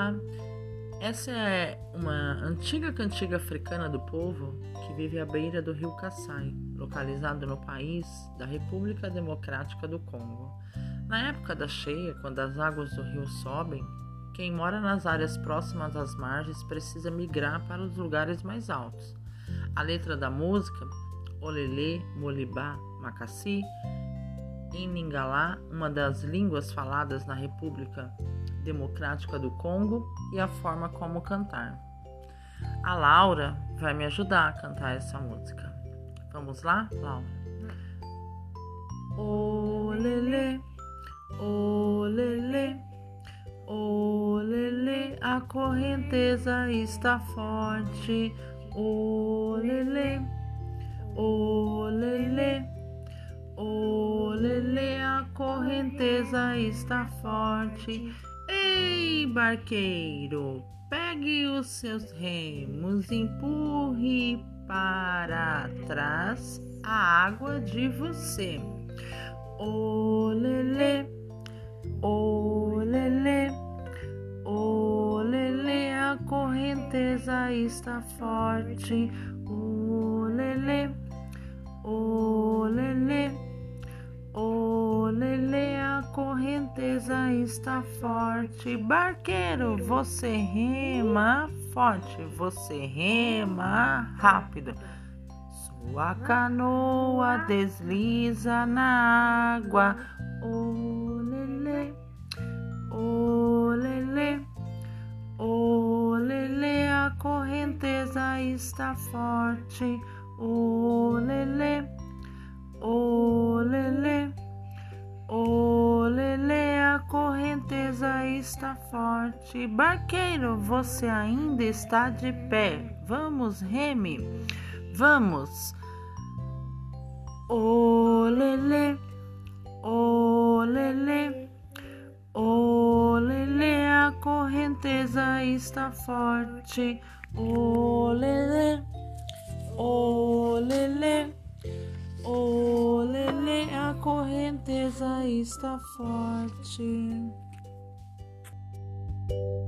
Olá, essa é uma antiga cantiga africana do povo que vive à beira do rio Kassai, localizado no país da República Democrática do Congo. Na época da cheia, quando as águas do rio sobem, quem mora nas áreas próximas às margens precisa migrar para os lugares mais altos. A letra da música, Olele, Molibá, Macassi, em Ningalá, uma das línguas faladas na República Democrática do Congo, e a forma como cantar. A Laura vai me ajudar a cantar essa música. Vamos lá, Laura? Olele, olele, olele, a correnteza está forte. Olele, olele. Olele, a correnteza está forte. Ei, barqueiro, pegue os seus remos, empurre para trás a água de você. Olele, olele, olele, a correnteza está forte. Olele, olele. Está forte. Barqueiro, você rema forte, você rema rápido. Sua canoa desliza na água. Oh, lele, oh, lele, oh, lele, a correnteza está forte. Oh, está forte. Barqueiro, você ainda está de pé. Vamos, reme. Vamos. Olele, olele, olele, a correnteza está forte. Olele, olele. Oh, Lele, a correnteza está forte. thank you